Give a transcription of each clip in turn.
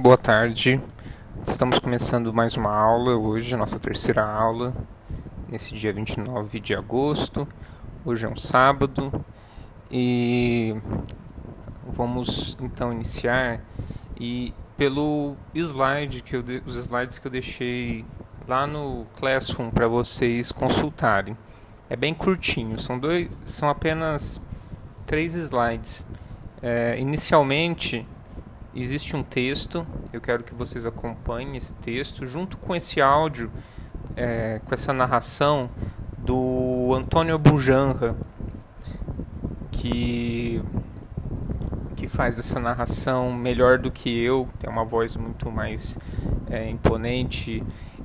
Boa tarde. Estamos começando mais uma aula hoje, nossa terceira aula, nesse dia 29 de agosto. Hoje é um sábado e vamos então iniciar e pelo slide que eu de, os slides que eu deixei lá no Classroom para vocês consultarem. É bem curtinho, são dois, são apenas três slides. É, inicialmente existe um texto, eu quero que vocês acompanhem esse texto junto com esse áudio, é, com essa narração do Antônio Bujanra, que que faz essa narração melhor do que eu, tem uma voz muito mais é, imponente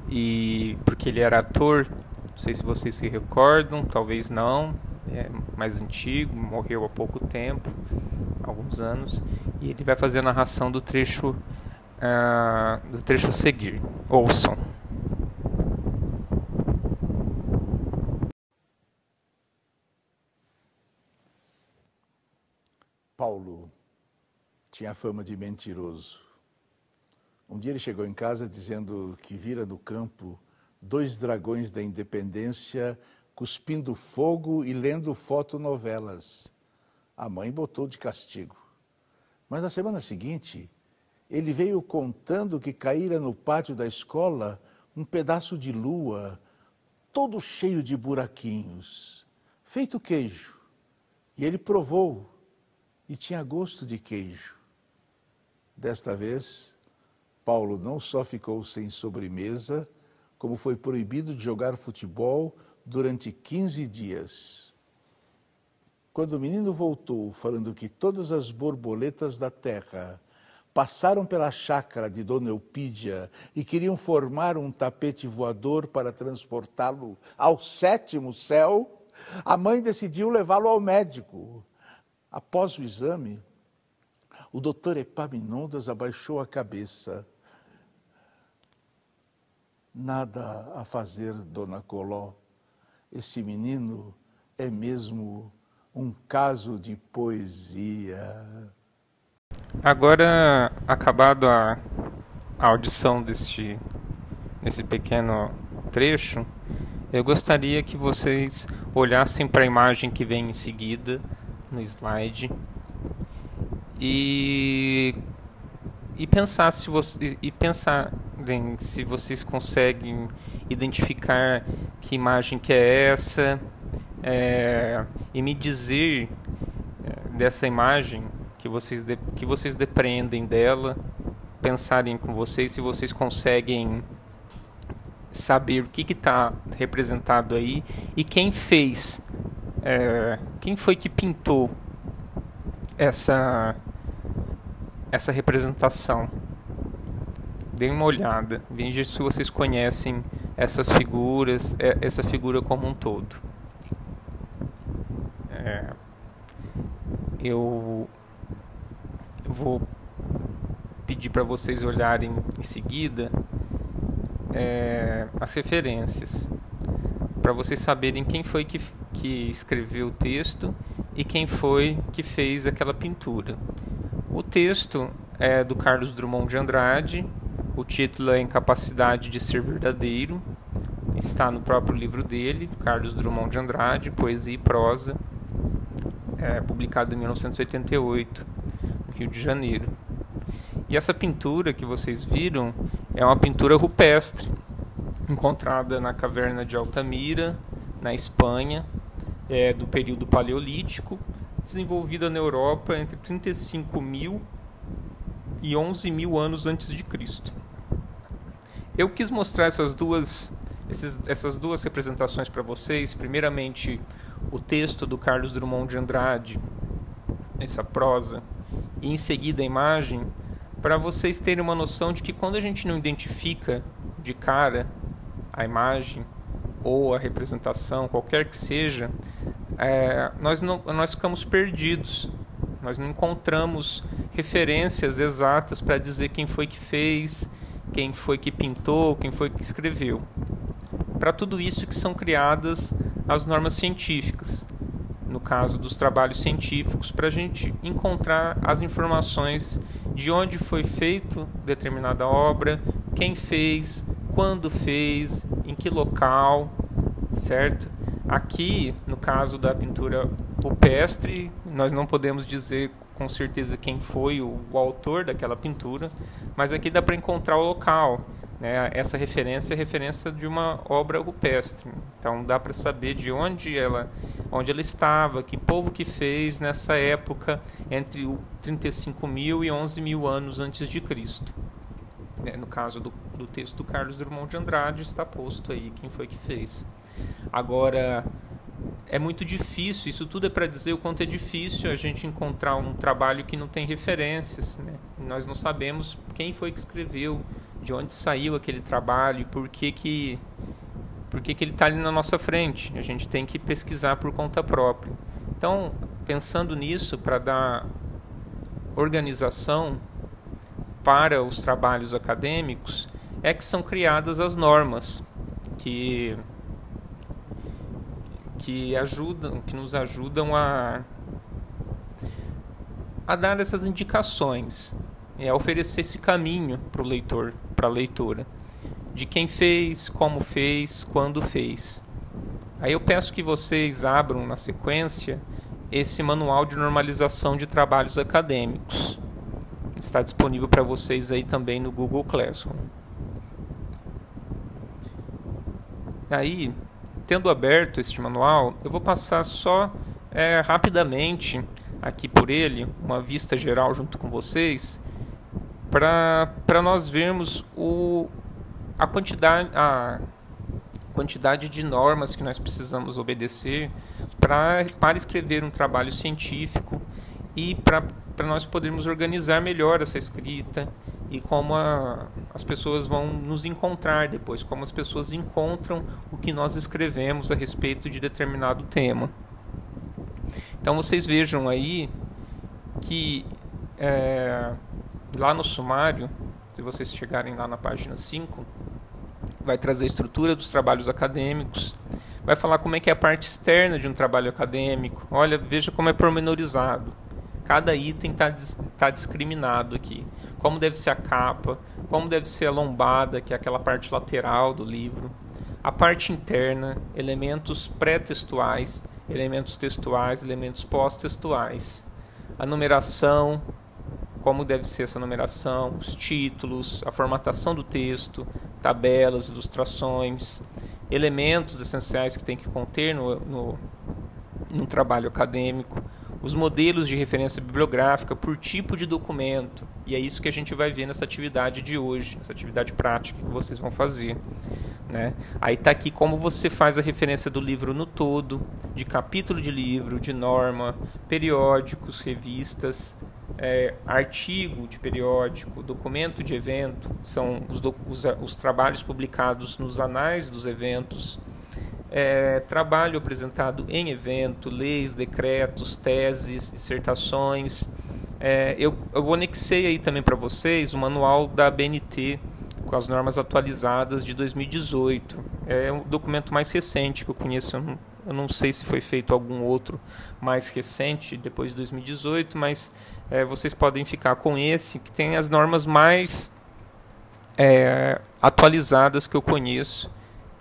e porque ele era ator, não sei se vocês se recordam, talvez não, é mais antigo, morreu há pouco tempo, alguns anos, e ele vai fazer a narração do trecho uh, do trecho a seguir. Ouçam. Paulo tinha fama de mentiroso. Um dia ele chegou em casa dizendo que vira no campo dois dragões da independência cuspindo fogo e lendo fotonovelas. A mãe botou de castigo. Mas na semana seguinte, ele veio contando que caíra no pátio da escola um pedaço de lua, todo cheio de buraquinhos, feito queijo. E ele provou e tinha gosto de queijo. Desta vez, Paulo não só ficou sem sobremesa, como foi proibido de jogar futebol durante 15 dias. Quando o menino voltou falando que todas as borboletas da terra passaram pela chácara de Dona Eupídia e queriam formar um tapete voador para transportá-lo ao sétimo céu, a mãe decidiu levá-lo ao médico. Após o exame, o doutor Epaminondas abaixou a cabeça. Nada a fazer, dona Coló. Esse menino é mesmo um caso de poesia. Agora, acabado a, a audição deste, desse pequeno trecho, eu gostaria que vocês olhassem para a imagem que vem em seguida no slide e e pensar se você e pensar se vocês conseguem identificar que imagem que é essa é, e me dizer é, dessa imagem que vocês, de, que vocês depreendem dela, pensarem com vocês se vocês conseguem saber o que está representado aí e quem fez, é, quem foi que pintou essa essa representação. Deem uma olhada, vejam se vocês conhecem essas figuras, é, essa figura como um todo. É, eu vou pedir para vocês olharem em seguida é, as referências, para vocês saberem quem foi que, que escreveu o texto e quem foi que fez aquela pintura. O texto é do Carlos Drummond de Andrade, o título é Incapacidade de Ser Verdadeiro, está no próprio livro dele, Carlos Drummond de Andrade, Poesia e Prosa, é, publicado em 1988, no Rio de Janeiro. E essa pintura que vocês viram é uma pintura rupestre, encontrada na caverna de Altamira, na Espanha, é, do período Paleolítico, desenvolvida na Europa entre 35 mil e 11 mil anos antes de Cristo. Eu quis mostrar essas duas esses, essas duas representações para vocês. Primeiramente, o texto do Carlos Drummond de Andrade, essa prosa, e em seguida a imagem, para vocês terem uma noção de que quando a gente não identifica de cara a imagem ou a representação, qualquer que seja, é, nós, não, nós ficamos perdidos. Nós não encontramos referências exatas para dizer quem foi que fez, quem foi que pintou, quem foi que escreveu para tudo isso que são criadas as normas científicas. no caso dos trabalhos científicos, para a gente encontrar as informações de onde foi feito determinada obra, quem fez, quando fez, em que local, certo? Aqui, no caso da pintura rupestre, nós não podemos dizer com certeza quem foi o, o autor daquela pintura, mas aqui dá para encontrar o local. Né? Essa referência é referência de uma obra rupestre. Então dá para saber de onde ela, onde ela estava, que povo que fez nessa época entre 35 mil e 11 mil anos antes de Cristo. Né? No caso do, do texto do Carlos Drummond de Andrade está posto aí quem foi que fez. Agora é muito difícil, isso tudo é para dizer o quanto é difícil a gente encontrar um trabalho que não tem referências. Né? Nós não sabemos quem foi que escreveu, de onde saiu aquele trabalho e por que, que, por que, que ele está ali na nossa frente. A gente tem que pesquisar por conta própria. Então, pensando nisso, para dar organização para os trabalhos acadêmicos, é que são criadas as normas que que ajudam, que nos ajudam a a dar essas indicações, é oferecer esse caminho para o leitor, para a leitura, de quem fez, como fez, quando fez. Aí eu peço que vocês abram na sequência esse manual de normalização de trabalhos acadêmicos. Está disponível para vocês aí também no Google Classroom. Aí tendo aberto este manual, eu vou passar só é, rapidamente aqui por ele, uma vista geral junto com vocês, para nós vermos o, a, quantidade, a quantidade de normas que nós precisamos obedecer para escrever um trabalho científico e para nós podermos organizar melhor essa escrita e como a, as pessoas vão nos encontrar depois, como as pessoas encontram o que nós escrevemos a respeito de determinado tema. Então vocês vejam aí que é, lá no sumário, se vocês chegarem lá na página 5, vai trazer a estrutura dos trabalhos acadêmicos, vai falar como é que é a parte externa de um trabalho acadêmico. Olha, veja como é pormenorizado. Cada item está tá discriminado aqui como deve ser a capa, como deve ser a lombada, que é aquela parte lateral do livro, a parte interna, elementos pré-textuais, elementos textuais, elementos pós-textuais, a numeração, como deve ser essa numeração, os títulos, a formatação do texto, tabelas, ilustrações, elementos essenciais que tem que conter no, no, no trabalho acadêmico, os modelos de referência bibliográfica por tipo de documento. E é isso que a gente vai ver nessa atividade de hoje, nessa atividade prática que vocês vão fazer. Né? Aí está aqui como você faz a referência do livro no todo, de capítulo de livro, de norma, periódicos, revistas, é, artigo de periódico, documento de evento, são os, os, os trabalhos publicados nos anais dos eventos é, trabalho apresentado em evento, leis, decretos, teses, dissertações. É, eu, eu anexei aí também para vocês o manual da BNT com as normas atualizadas de 2018. É o documento mais recente que eu conheço. Eu não, eu não sei se foi feito algum outro mais recente depois de 2018, mas é, vocês podem ficar com esse que tem as normas mais é, atualizadas que eu conheço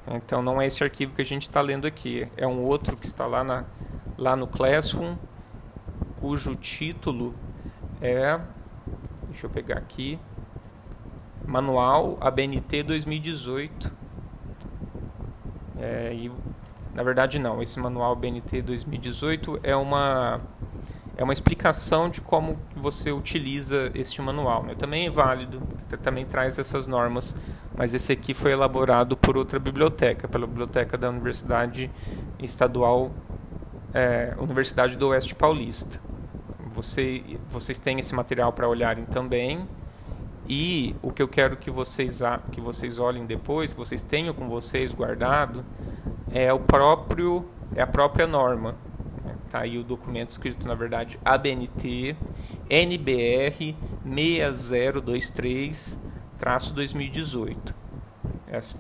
então não é esse arquivo que a gente está lendo aqui, é um outro que está lá, na, lá no Classroom, cujo título é, deixa eu pegar aqui, Manual ABNT 2018. É, e, na verdade não, esse Manual ABNT 2018 é uma é uma explicação de como você utiliza este manual. Né? Também é válido, também traz essas normas, mas esse aqui foi elaborado por outra biblioteca, pela biblioteca da Universidade Estadual, é, Universidade do Oeste Paulista. Você, vocês têm esse material para olharem também. E o que eu quero que vocês, que vocês olhem depois, que vocês tenham com vocês guardado, é o próprio é a própria norma Tá aí o documento escrito, na verdade, ABNT NBR 6023-2018.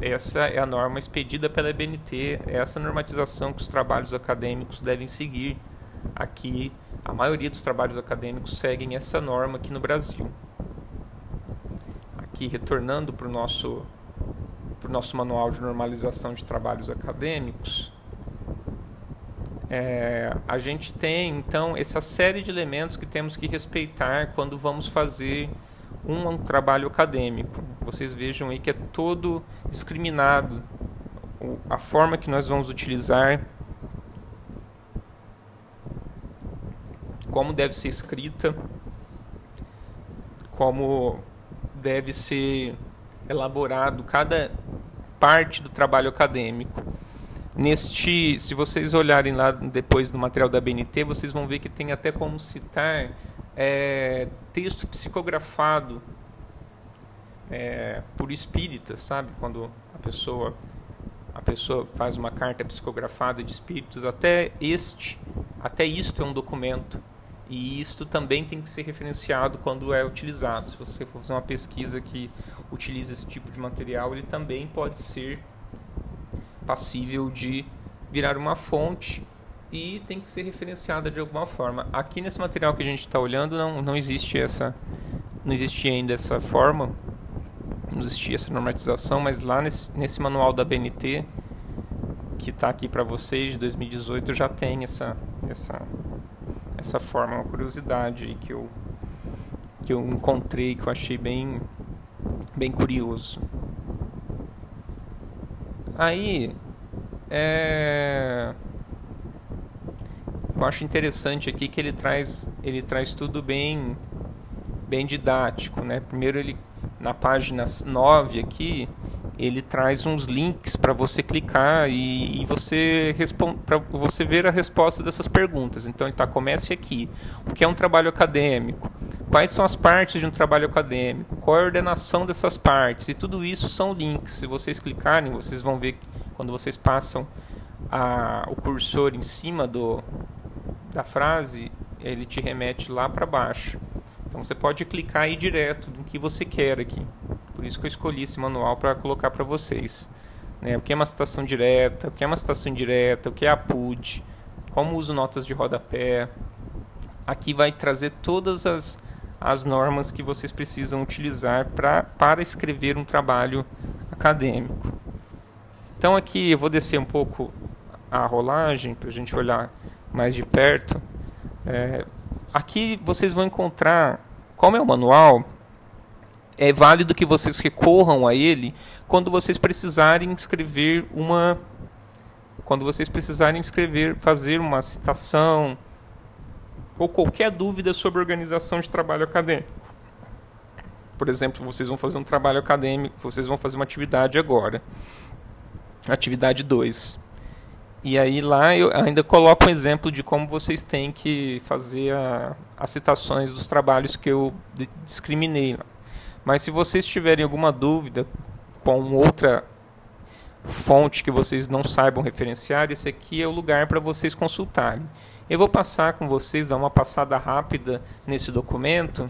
Essa é a norma expedida pela ABNT, é essa normatização que os trabalhos acadêmicos devem seguir aqui a maioria dos trabalhos acadêmicos seguem essa norma aqui no Brasil. Aqui retornando para o nosso para o nosso manual de normalização de trabalhos acadêmicos, é, a gente tem então essa série de elementos que temos que respeitar quando vamos fazer um, um trabalho acadêmico. Vocês vejam aí que é todo discriminado a forma que nós vamos utilizar, como deve ser escrita, como deve ser elaborado cada parte do trabalho acadêmico. Neste, se vocês olharem lá depois do material da BNT, vocês vão ver que tem até como citar é, texto psicografado é, por espíritas, sabe? Quando a pessoa a pessoa faz uma carta psicografada de espíritos, até este, até isto é um documento. E isto também tem que ser referenciado quando é utilizado. Se você for fazer uma pesquisa que utiliza esse tipo de material, ele também pode ser passível de virar uma fonte e tem que ser referenciada de alguma forma. Aqui nesse material que a gente está olhando não, não existe essa não existia ainda essa forma, não existia essa normatização, mas lá nesse, nesse manual da BNT que está aqui para vocês de 2018 já tem essa essa essa forma, uma curiosidade que eu que eu encontrei que eu achei bem bem curioso. Aí, é... eu acho interessante aqui que ele traz, ele traz tudo bem, bem didático, né? Primeiro ele na página 9 aqui, ele traz uns links para você clicar e, e você para você ver a resposta dessas perguntas. Então ele está comece aqui. O que é um trabalho acadêmico? Quais são as partes de um trabalho acadêmico? Qual é a ordenação dessas partes? E tudo isso são links. Se vocês clicarem, vocês vão ver quando vocês passam a, o cursor em cima do, da frase, ele te remete lá para baixo. Então você pode clicar aí direto do que você quer aqui. Por isso que eu escolhi esse manual para colocar para vocês. Né? O que é uma citação direta, o que é uma citação indireta, o que é a PUD, como uso notas de rodapé. Aqui vai trazer todas as as normas que vocês precisam utilizar pra, para escrever um trabalho acadêmico. Então aqui eu vou descer um pouco a rolagem para a gente olhar mais de perto. É, aqui vocês vão encontrar, como é o manual, é válido que vocês recorram a ele quando vocês precisarem escrever uma quando vocês precisarem escrever, fazer uma citação, ou qualquer dúvida sobre organização de trabalho acadêmico. Por exemplo, vocês vão fazer um trabalho acadêmico, vocês vão fazer uma atividade agora. Atividade 2. E aí lá eu ainda coloco um exemplo de como vocês têm que fazer a, as citações dos trabalhos que eu discriminei. Mas se vocês tiverem alguma dúvida com outra fonte que vocês não saibam referenciar, esse aqui é o lugar para vocês consultarem. Eu vou passar com vocês, dar uma passada rápida nesse documento,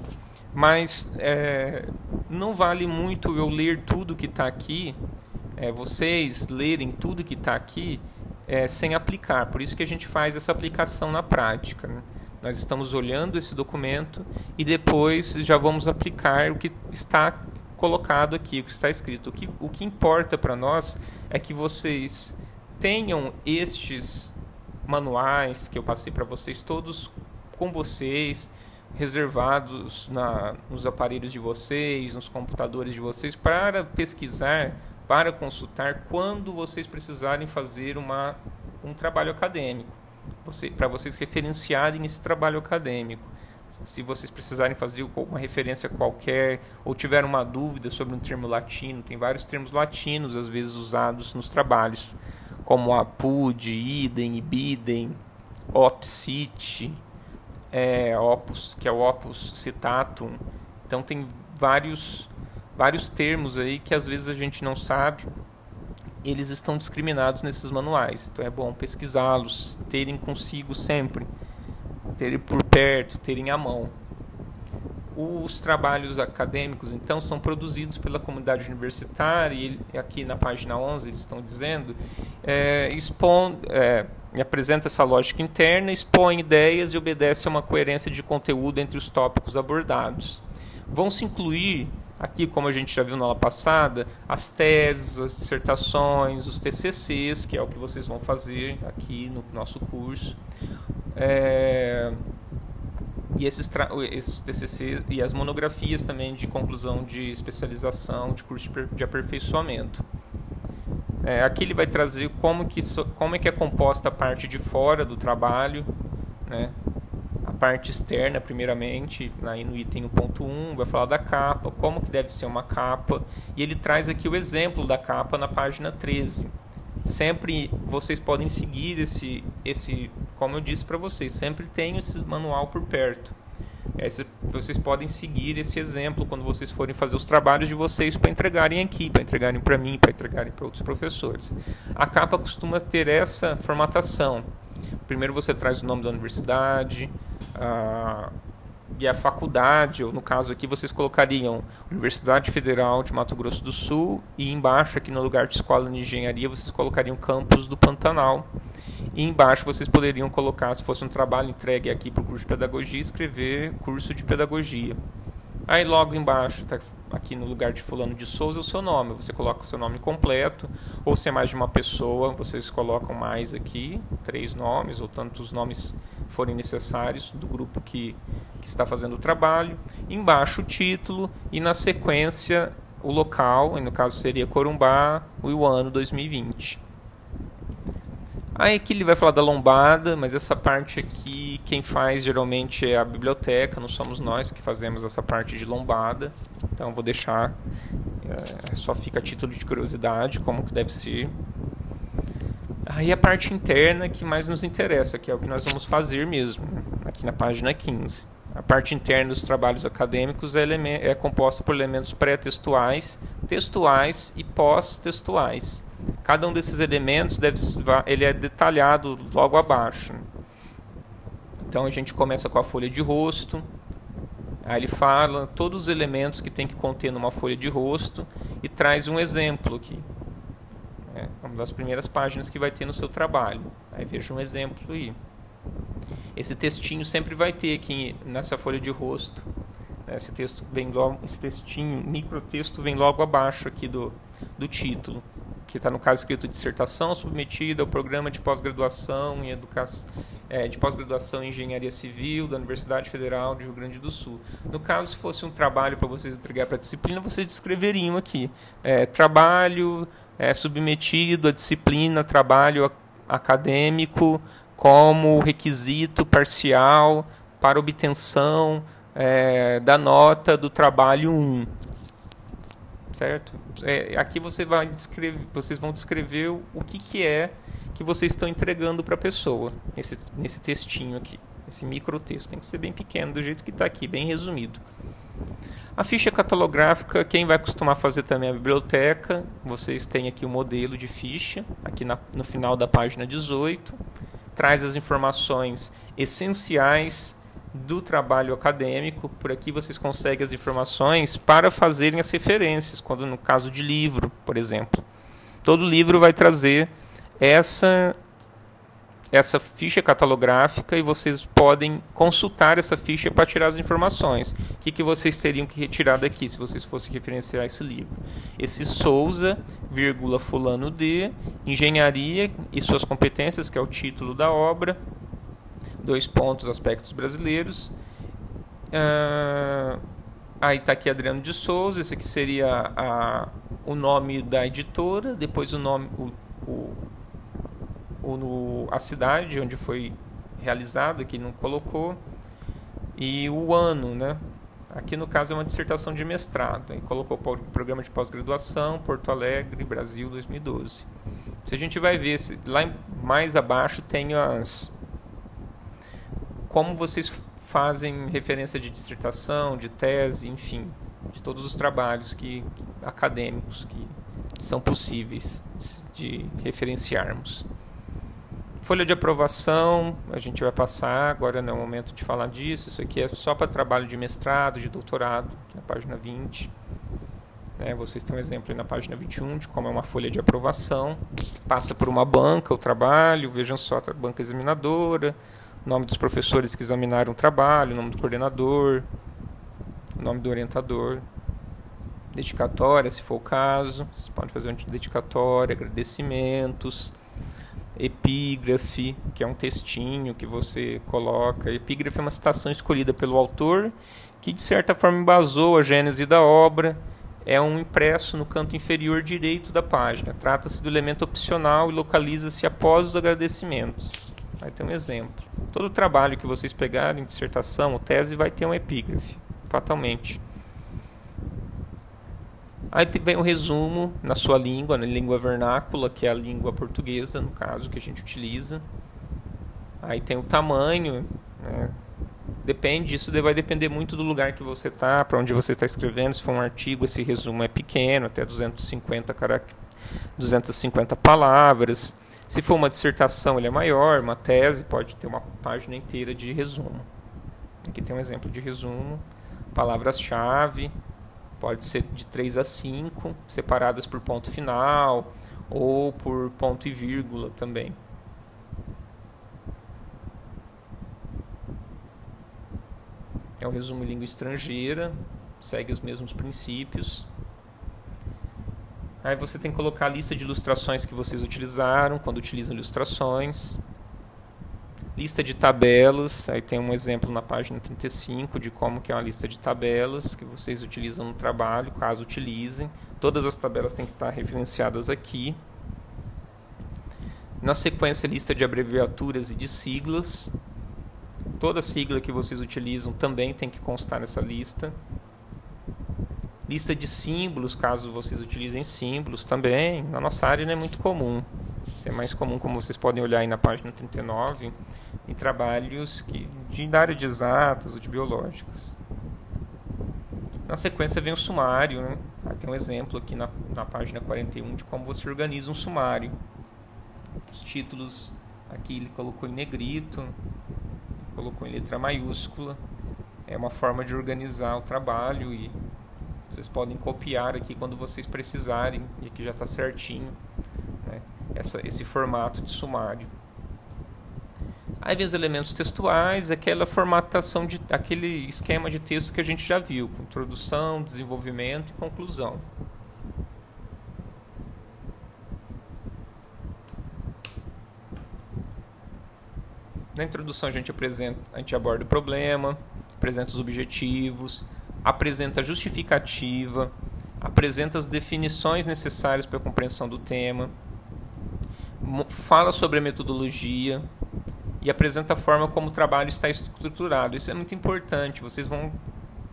mas é, não vale muito eu ler tudo que está aqui, é, vocês lerem tudo que está aqui é, sem aplicar. Por isso que a gente faz essa aplicação na prática. Né? Nós estamos olhando esse documento e depois já vamos aplicar o que está colocado aqui, o que está escrito. O que, o que importa para nós é que vocês tenham estes manuais que eu passei para vocês, todos com vocês, reservados na, nos aparelhos de vocês, nos computadores de vocês, para pesquisar, para consultar quando vocês precisarem fazer uma, um trabalho acadêmico, você, para vocês referenciarem esse trabalho acadêmico. Se vocês precisarem fazer uma referência qualquer ou tiver uma dúvida sobre um termo latino, tem vários termos latinos às vezes usados nos trabalhos como apud, idem, bidem, opsit, é, opus, que é o opus citatum. Então tem vários vários termos aí que às vezes a gente não sabe. Eles estão discriminados nesses manuais. Então é bom pesquisá-los, terem consigo sempre, terem por perto, terem à mão. Os trabalhos acadêmicos, então, são produzidos pela comunidade universitária, e aqui na página 11 eles estão dizendo, é, é, apresenta essa lógica interna, expõe ideias e obedece a uma coerência de conteúdo entre os tópicos abordados. Vão se incluir aqui, como a gente já viu na aula passada, as teses, as dissertações, os TCCs, que é o que vocês vão fazer aqui no nosso curso. É, e esses, esses TCC e as monografias também de conclusão de especialização, de curso de aperfeiçoamento. É, aqui ele vai trazer como, que, como é que é composta a parte de fora do trabalho, né? Parte externa primeiramente, aí no item 1.1 vai falar da capa, como que deve ser uma capa, e ele traz aqui o exemplo da capa na página 13. Sempre vocês podem seguir esse, esse como eu disse para vocês, sempre tem esse manual por perto. É, vocês podem seguir esse exemplo quando vocês forem fazer os trabalhos de vocês para entregarem aqui, para entregarem para mim, para entregarem para outros professores. A capa costuma ter essa formatação. Primeiro você traz o nome da universidade, a, e a faculdade, ou no caso aqui vocês colocariam Universidade Federal de Mato Grosso do Sul e embaixo aqui no lugar de Escola de Engenharia vocês colocariam Campus do Pantanal. E embaixo vocês poderiam colocar, se fosse um trabalho entregue aqui para o curso de pedagogia, escrever curso de pedagogia. Aí logo embaixo, tá aqui no lugar de fulano de Souza, o seu nome. Você coloca o seu nome completo, ou se é mais de uma pessoa, vocês colocam mais aqui, três nomes, ou tantos nomes forem necessários do grupo que, que está fazendo o trabalho. Embaixo o título e na sequência o local, no caso seria Corumbá, o ano 2020. Aí aqui ele vai falar da lombada, mas essa parte aqui quem faz geralmente é a biblioteca, não somos nós que fazemos essa parte de lombada. Então vou deixar, é, só fica a título de curiosidade como que deve ser. Aí a parte interna que mais nos interessa, que é o que nós vamos fazer mesmo, aqui na página 15. A parte interna dos trabalhos acadêmicos é, é composta por elementos pré-textuais, textuais e pós-textuais. Cada um desses elementos deve, ele é detalhado logo abaixo. Então a gente começa com a folha de rosto. Aí ele fala todos os elementos que tem que conter numa folha de rosto e traz um exemplo aqui. É uma das primeiras páginas que vai ter no seu trabalho. Aí veja um exemplo aí. Esse textinho sempre vai ter aqui nessa folha de rosto. Esse texto vem logo, esse textinho, microtexto vem logo abaixo aqui do, do título que está no caso escrito dissertação submetida ao programa de pós-graduação em educação é, de pós-graduação em engenharia civil da Universidade Federal de Rio Grande do Sul. No caso, se fosse um trabalho para vocês entregar para a disciplina, vocês descreveriam aqui é, trabalho é, submetido à disciplina, trabalho acadêmico como requisito parcial para obtenção é, da nota do trabalho 1 certo? É, aqui você vai descrever, vocês vão descrever o que, que é que vocês estão entregando para a pessoa nesse, nesse textinho aqui, esse microtexto. Tem que ser bem pequeno, do jeito que está aqui, bem resumido. A ficha catalográfica, quem vai costumar fazer também a biblioteca, vocês têm aqui o modelo de ficha, aqui na, no final da página 18, traz as informações essenciais do trabalho acadêmico. Por aqui vocês conseguem as informações para fazerem as referências, quando no caso de livro, por exemplo. Todo livro vai trazer essa essa ficha catalográfica e vocês podem consultar essa ficha para tirar as informações. O que, que vocês teriam que retirar daqui se vocês fossem referenciar esse livro? Esse Souza, vírgula fulano de, engenharia e suas competências, que é o título da obra, dois pontos, aspectos brasileiros. Uh, aí está aqui Adriano de Souza, esse aqui seria a, o nome da editora, depois o nome, o, o, o, a cidade onde foi realizado, que não colocou, e o ano, né? Aqui no caso é uma dissertação de mestrado, aí colocou o programa de pós-graduação, Porto Alegre, Brasil 2012. Se a gente vai ver, lá mais abaixo tem as como vocês fazem referência de dissertação, de tese, enfim, de todos os trabalhos que, acadêmicos que são possíveis de referenciarmos. Folha de aprovação, a gente vai passar, agora não é o momento de falar disso. Isso aqui é só para trabalho de mestrado, de doutorado, na página 20. Né? Vocês têm um exemplo na página 21 de como é uma folha de aprovação. Passa por uma banca o trabalho, vejam só, a banca examinadora, nome dos professores que examinaram o trabalho, nome do coordenador, nome do orientador, dedicatória, se for o caso. Você pode fazer uma dedicatória, agradecimentos, epígrafe, que é um textinho que você coloca. Epígrafe é uma citação escolhida pelo autor que de certa forma embasou a gênese da obra. É um impresso no canto inferior direito da página. Trata-se do elemento opcional e localiza-se após os agradecimentos. Vai ter um exemplo. Todo trabalho que vocês pegarem, dissertação ou tese, vai ter um epígrafe, fatalmente. Aí vem o resumo na sua língua, na língua vernácula, que é a língua portuguesa, no caso, que a gente utiliza. Aí tem o tamanho, né? Depende, isso vai depender muito do lugar que você está, para onde você está escrevendo. Se for um artigo, esse resumo é pequeno, até 250, carac... 250 palavras. Se for uma dissertação, ele é maior. Uma tese pode ter uma página inteira de resumo. Aqui tem um exemplo de resumo. Palavras-chave, Pode ser de 3 a 5, separadas por ponto final ou por ponto e vírgula também. É um resumo em língua estrangeira, segue os mesmos princípios. Aí você tem que colocar a lista de ilustrações que vocês utilizaram, quando utilizam ilustrações. Lista de tabelas, aí tem um exemplo na página 35 de como que é uma lista de tabelas que vocês utilizam no trabalho, caso utilizem. Todas as tabelas têm que estar referenciadas aqui. Na sequência, lista de abreviaturas e de siglas. Toda sigla que vocês utilizam também tem que constar nessa lista. Lista de símbolos, caso vocês utilizem símbolos também. Na nossa área não é muito comum. Isso é mais comum, como vocês podem olhar aí na página 39 em trabalhos que, de área de exatas ou de biológicas. Na sequência vem o sumário, né? Tem um exemplo aqui na, na página 41 de como você organiza um sumário. Os títulos aqui ele colocou em negrito, colocou em letra maiúscula. É uma forma de organizar o trabalho e vocês podem copiar aqui quando vocês precisarem, e aqui já está certinho? Essa, esse formato de sumário. Aí vem os elementos textuais, aquela formatação de aquele esquema de texto que a gente já viu, com introdução, desenvolvimento e conclusão. Na introdução a gente apresenta, a gente aborda o problema, apresenta os objetivos, apresenta a justificativa, apresenta as definições necessárias para a compreensão do tema, fala sobre a metodologia, e apresenta a forma como o trabalho está estruturado. Isso é muito importante. Vocês vão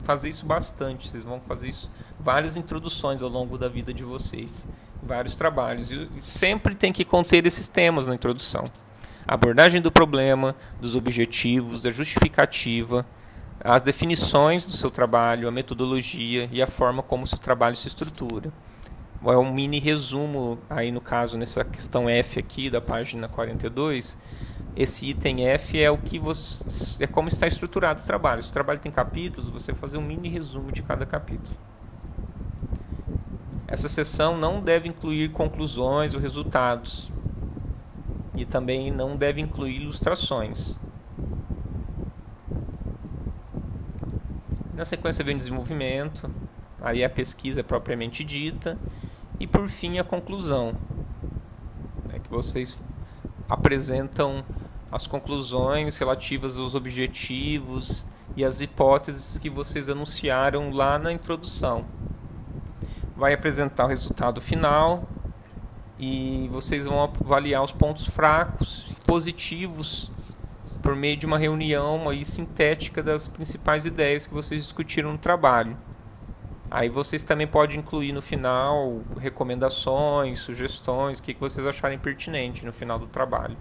fazer isso bastante. Vocês vão fazer isso várias introduções ao longo da vida de vocês, vários trabalhos. E sempre tem que conter esses temas na introdução: a abordagem do problema, dos objetivos, da justificativa, as definições do seu trabalho, a metodologia e a forma como o seu trabalho se estrutura. É um mini resumo aí no caso nessa questão F aqui da página 42 esse item F é o que você é como está estruturado o trabalho. Se o trabalho tem capítulos, você vai fazer um mini resumo de cada capítulo. Essa seção não deve incluir conclusões ou resultados e também não deve incluir ilustrações. Na sequência vem o desenvolvimento, aí a pesquisa é propriamente dita e por fim a conclusão, é que vocês apresentam as conclusões relativas aos objetivos e as hipóteses que vocês anunciaram lá na introdução. Vai apresentar o resultado final e vocês vão avaliar os pontos fracos e positivos por meio de uma reunião aí sintética das principais ideias que vocês discutiram no trabalho. Aí vocês também podem incluir no final recomendações, sugestões, o que vocês acharem pertinente no final do trabalho.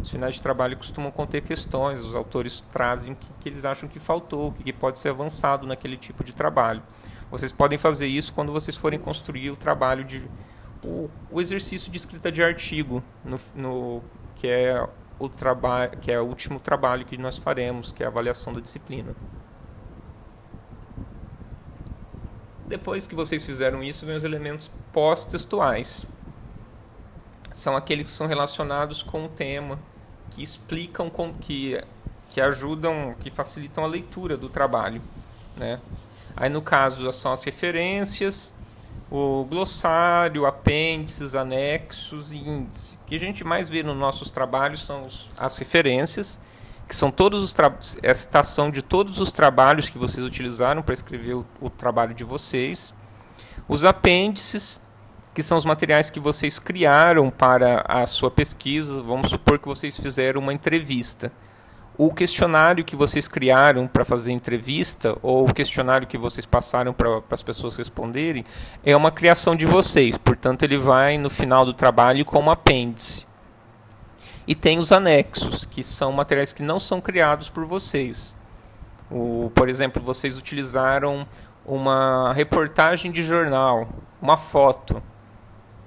Os finais de trabalho costumam conter questões, os autores trazem o que, eles acham que faltou, o que, pode ser avançado naquele tipo de trabalho. Vocês podem fazer isso quando vocês forem construir o trabalho de o, o exercício de escrita de artigo, no, no, que é o que é o último trabalho que nós faremos, que é a avaliação da disciplina. Depois que vocês fizeram isso, vem os elementos pós-textuais. São aqueles que são relacionados com o tema, que explicam, com, que, que ajudam, que facilitam a leitura do trabalho. Né? Aí, no caso, são as referências, o glossário, apêndices, anexos e índice. O que a gente mais vê nos nossos trabalhos são as referências, que são todos os é a citação de todos os trabalhos que vocês utilizaram para escrever o, o trabalho de vocês. Os apêndices, que são os materiais que vocês criaram para a sua pesquisa. Vamos supor que vocês fizeram uma entrevista. O questionário que vocês criaram para fazer entrevista, ou o questionário que vocês passaram para as pessoas responderem, é uma criação de vocês. Portanto, ele vai no final do trabalho como apêndice. E tem os anexos, que são materiais que não são criados por vocês. O, por exemplo, vocês utilizaram uma reportagem de jornal, uma foto.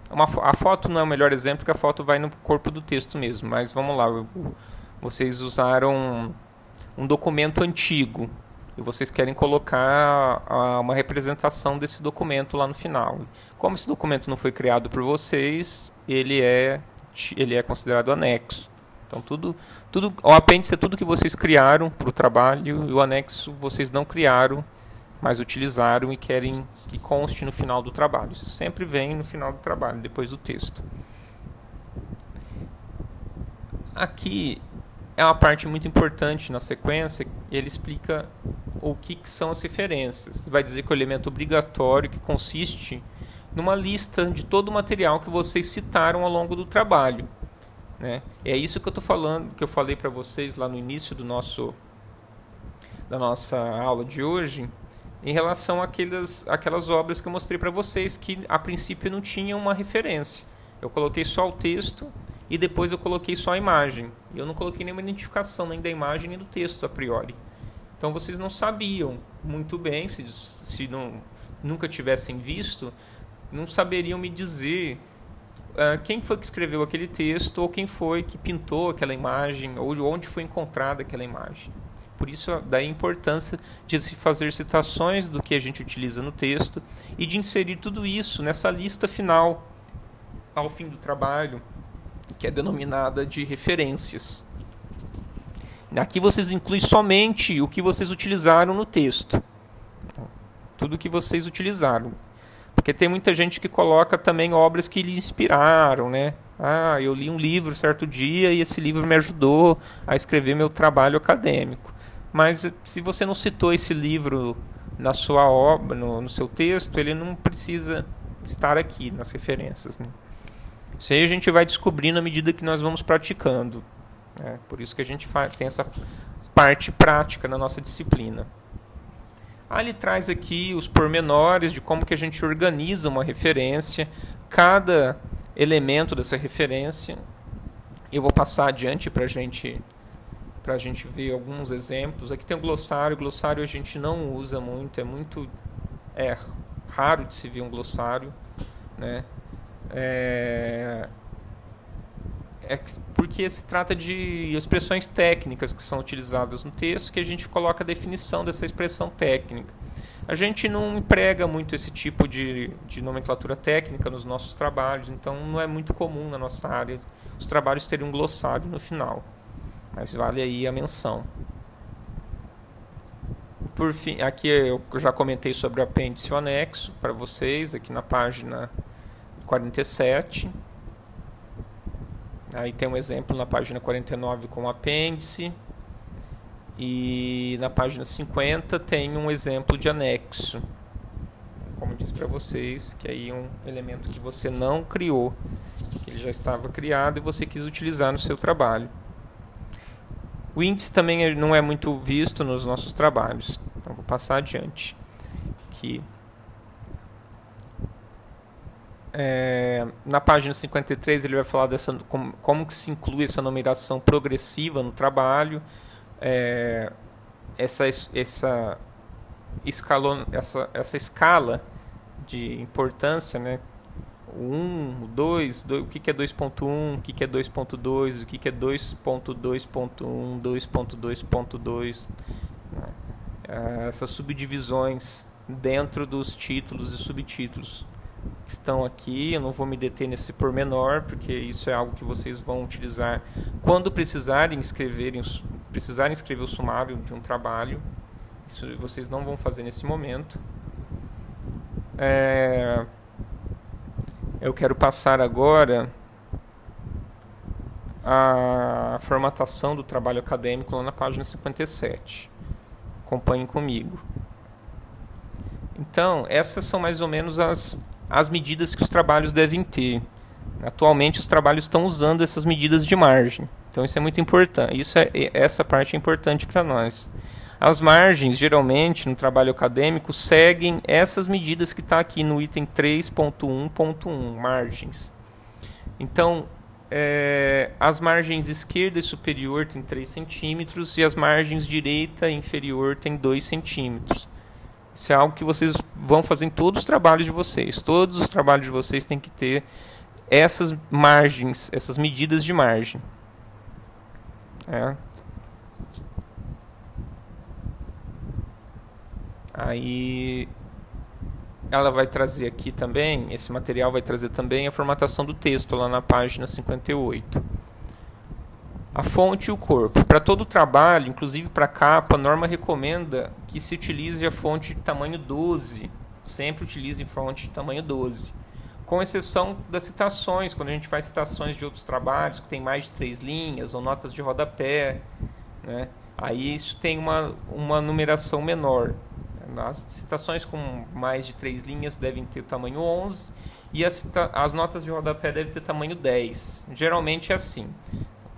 Uma, a foto não é o melhor exemplo, porque a foto vai no corpo do texto mesmo. Mas vamos lá, vocês usaram um documento antigo e vocês querem colocar uma representação desse documento lá no final. Como esse documento não foi criado por vocês, ele é ele é considerado anexo. Então tudo, tudo, o apêndice é tudo que vocês criaram para o trabalho e o anexo vocês não criaram, mas utilizaram e querem que conste no final do trabalho. Isso sempre vem no final do trabalho, depois do texto. Aqui é uma parte muito importante na sequência. Ele explica o que, que são as referências. Vai dizer que o elemento obrigatório que consiste numa lista de todo o material que vocês citaram ao longo do trabalho. Né? É isso que eu estou falando, que eu falei para vocês lá no início do nosso da nossa aula de hoje, em relação àquelas, àquelas obras que eu mostrei para vocês que a princípio não tinham uma referência. Eu coloquei só o texto e depois eu coloquei só a imagem. Eu não coloquei nenhuma identificação nem da imagem nem do texto a priori. Então vocês não sabiam muito bem, se, se não, nunca tivessem visto, não saberiam me dizer uh, quem foi que escreveu aquele texto ou quem foi que pintou aquela imagem ou onde foi encontrada aquela imagem. Por isso, daí a importância de se fazer citações do que a gente utiliza no texto e de inserir tudo isso nessa lista final, ao fim do trabalho, que é denominada de referências. Aqui vocês incluem somente o que vocês utilizaram no texto. Tudo que vocês utilizaram. Porque tem muita gente que coloca também obras que lhe inspiraram, né? Ah, eu li um livro certo dia e esse livro me ajudou a escrever meu trabalho acadêmico. Mas se você não citou esse livro na sua obra, no, no seu texto, ele não precisa estar aqui nas referências. Né? Isso aí a gente vai descobrindo à medida que nós vamos praticando. Né? Por isso que a gente faz, tem essa parte prática na nossa disciplina. Aí ele traz aqui os pormenores de como que a gente organiza uma referência, cada elemento dessa referência. Eu vou passar adiante para gente, a gente ver alguns exemplos. Aqui tem o glossário. O glossário a gente não usa muito, é muito é raro de se ver um glossário. Né? É, é porque se trata de expressões técnicas que são utilizadas no texto que a gente coloca a definição dessa expressão técnica. A gente não emprega muito esse tipo de, de nomenclatura técnica nos nossos trabalhos, então não é muito comum na nossa área os trabalhos terem um glossário no final. Mas vale aí a menção. Por fim, aqui eu já comentei sobre o apêndice e o anexo para vocês, aqui na página 47. Aí tem um exemplo na página 49 com o apêndice. E na página 50 tem um exemplo de anexo. Como eu disse para vocês, que aí é um elemento que você não criou, que ele já estava criado e você quis utilizar no seu trabalho. O índice também não é muito visto nos nossos trabalhos. Então vou passar adiante. Que é, na página 53 ele vai falar dessa como, como que se inclui essa numeração progressiva no trabalho, é, essa essa escalon, essa essa escala de importância, né? O 1, o 2, o que, que é 2.1, o que, que é 2.2, o que, que é 2.2.1, 2.2.2, né? essas subdivisões dentro dos títulos e subtítulos estão aqui. Eu não vou me deter nesse pormenor, porque isso é algo que vocês vão utilizar quando precisarem escreverem, precisarem escrever o sumário de um trabalho. Isso vocês não vão fazer nesse momento. É, eu quero passar agora a formatação do trabalho acadêmico lá na página 57. Acompanhem comigo. Então, essas são mais ou menos as, as medidas que os trabalhos devem ter. Atualmente, os trabalhos estão usando essas medidas de margem. Então, isso é muito importante. Isso é, essa parte é importante para nós. As margens, geralmente, no trabalho acadêmico, seguem essas medidas que está aqui no item 3.1.1, margens. Então, é, as margens esquerda e superior têm 3 centímetros e as margens direita e inferior têm 2 centímetros. Isso é algo que vocês vão fazer em todos os trabalhos de vocês. Todos os trabalhos de vocês têm que ter essas margens, essas medidas de margem. É. Aí ela vai trazer aqui também, esse material vai trazer também a formatação do texto lá na página 58. A fonte e o corpo. Para todo o trabalho, inclusive para capa, a norma recomenda que se utilize a fonte de tamanho 12. Sempre utilize fonte de tamanho 12. Com exceção das citações, quando a gente faz citações de outros trabalhos que tem mais de três linhas ou notas de rodapé, né? aí isso tem uma, uma numeração menor. As citações com mais de três linhas devem ter tamanho 11 e as, as notas de rodapé devem ter tamanho 10. Geralmente é assim.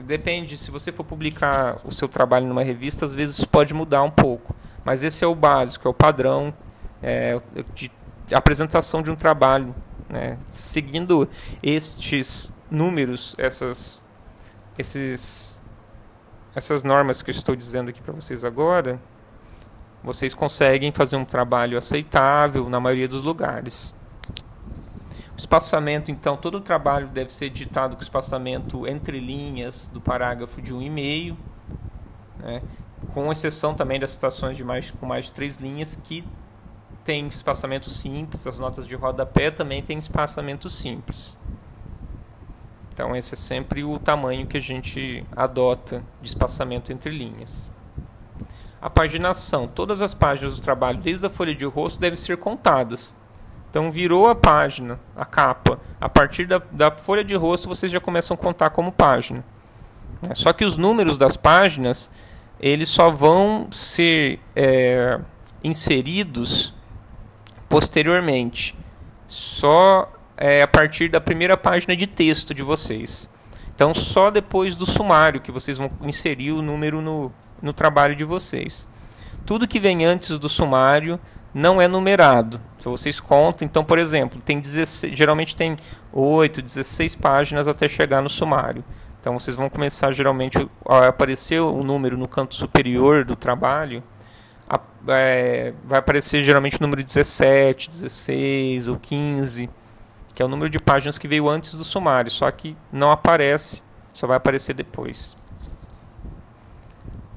Depende, se você for publicar o seu trabalho numa revista, às vezes pode mudar um pouco. Mas esse é o básico, é o padrão é, de apresentação de um trabalho. Né? Seguindo estes números, essas, esses, essas normas que eu estou dizendo aqui para vocês agora, vocês conseguem fazer um trabalho aceitável na maioria dos lugares. Espaçamento, então, todo o trabalho deve ser editado com espaçamento entre linhas do parágrafo de 1,5, né? com exceção também das citações de mais, com mais de três linhas, que tem espaçamento simples, as notas de rodapé também tem espaçamento simples. Então, esse é sempre o tamanho que a gente adota de espaçamento entre linhas. A paginação. Todas as páginas do trabalho, desde a folha de rosto, devem ser contadas. Então, virou a página, a capa. A partir da, da folha de rosto, vocês já começam a contar como página. É, só que os números das páginas, eles só vão ser é, inseridos posteriormente. Só é, a partir da primeira página de texto de vocês. Então, só depois do sumário que vocês vão inserir o número no, no trabalho de vocês. Tudo que vem antes do sumário não é numerado. Se vocês contam, então, por exemplo, tem 16, geralmente tem 8, 16 páginas até chegar no sumário. Então, vocês vão começar geralmente a aparecer o número no canto superior do trabalho. A, é, vai aparecer geralmente o número 17, 16 ou 15 que é o número de páginas que veio antes do sumário, só que não aparece, só vai aparecer depois.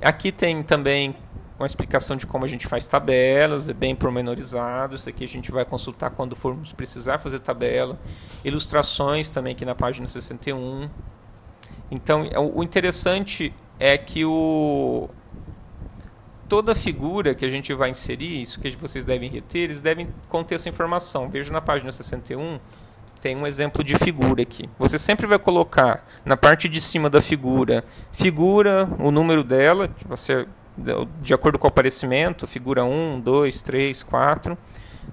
Aqui tem também uma explicação de como a gente faz tabelas, é bem pormenorizado. Isso aqui a gente vai consultar quando formos precisar fazer tabela. Ilustrações também aqui na página 61. Então, é, o interessante é que o toda figura que a gente vai inserir, isso que vocês devem reter, eles devem conter essa informação. Veja na página 61 tem um exemplo de figura aqui. Você sempre vai colocar na parte de cima da figura, figura, o número dela, você de acordo com o aparecimento, figura 1, 2, 3, 4,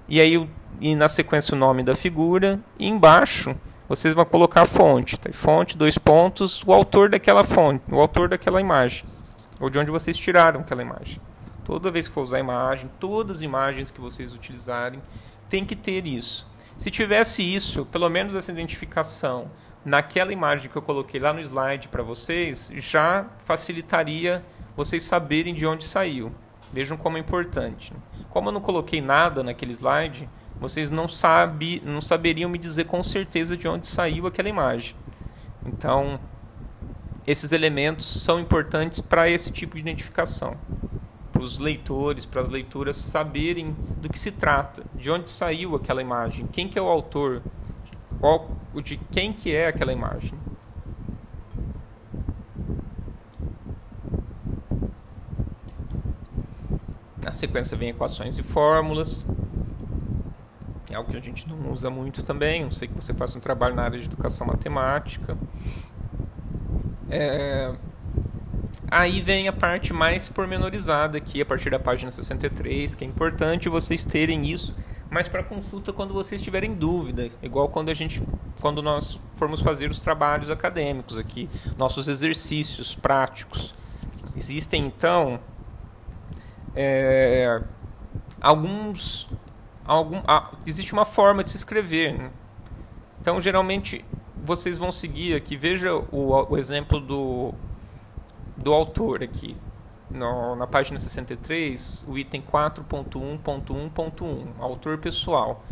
e aí e na sequência o nome da figura, e embaixo vocês vão colocar a fonte, tá? fonte, dois pontos, o autor daquela fonte, o autor daquela imagem, ou de onde vocês tiraram aquela imagem. Toda vez que for usar imagem, todas as imagens que vocês utilizarem, tem que ter isso. Se tivesse isso, pelo menos essa identificação naquela imagem que eu coloquei lá no slide para vocês, já facilitaria vocês saberem de onde saiu. Vejam como é importante. Como eu não coloquei nada naquele slide, vocês não, sabe, não saberiam me dizer com certeza de onde saiu aquela imagem. Então, esses elementos são importantes para esse tipo de identificação. os leitores, para as leituras saberem do que se trata, de onde saiu aquela imagem, quem que é o autor, qual, de quem que é aquela imagem. Na sequência vem equações e fórmulas. É algo que a gente não usa muito também. Não sei que você faça um trabalho na área de educação matemática. É... Aí vem a parte mais pormenorizada aqui, a partir da página 63, que é importante vocês terem isso, mas para consulta quando vocês tiverem dúvida, igual quando a gente, quando nós formos fazer os trabalhos acadêmicos aqui, nossos exercícios práticos. Existem então é, alguns, algum, existe uma forma de se escrever. Né? Então, geralmente, vocês vão seguir aqui. Veja o, o exemplo do, do autor aqui. No, na página 63, o item 4.1.1.1, autor pessoal.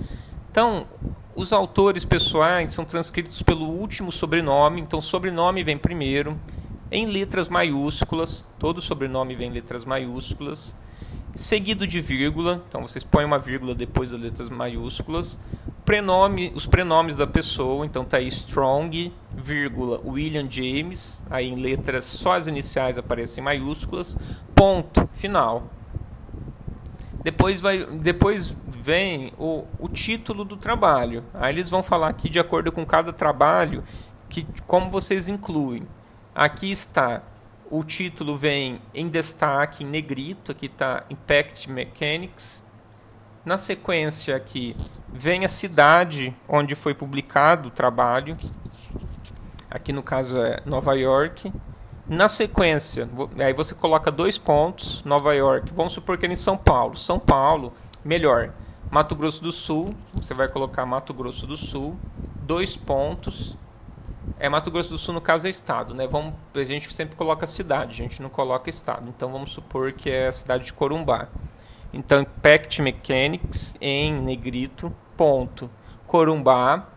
Então, os autores pessoais são transcritos pelo último sobrenome, então sobrenome vem primeiro, em letras maiúsculas, todo sobrenome vem em letras maiúsculas seguido de vírgula, então vocês põem uma vírgula depois das letras maiúsculas, prenome, os prenomes da pessoa, então tá aí Strong, vírgula, William James, aí em letras só as iniciais aparecem maiúsculas, ponto, final. Depois, vai, depois vem o, o título do trabalho. Aí eles vão falar aqui de acordo com cada trabalho que como vocês incluem. Aqui está o título vem em destaque, em negrito, aqui está Impact Mechanics. Na sequência aqui vem a cidade onde foi publicado o trabalho. Aqui no caso é Nova York. Na sequência, aí você coloca dois pontos, Nova York. Vamos supor que é em São Paulo. São Paulo, melhor. Mato Grosso do Sul, você vai colocar Mato Grosso do Sul, dois pontos, é Mato Grosso do Sul, no caso, é estado, né? Vamos, a gente sempre coloca cidade, a gente não coloca estado. Então vamos supor que é a cidade de Corumbá. Então, Impact Mechanics em negrito, ponto. Corumbá,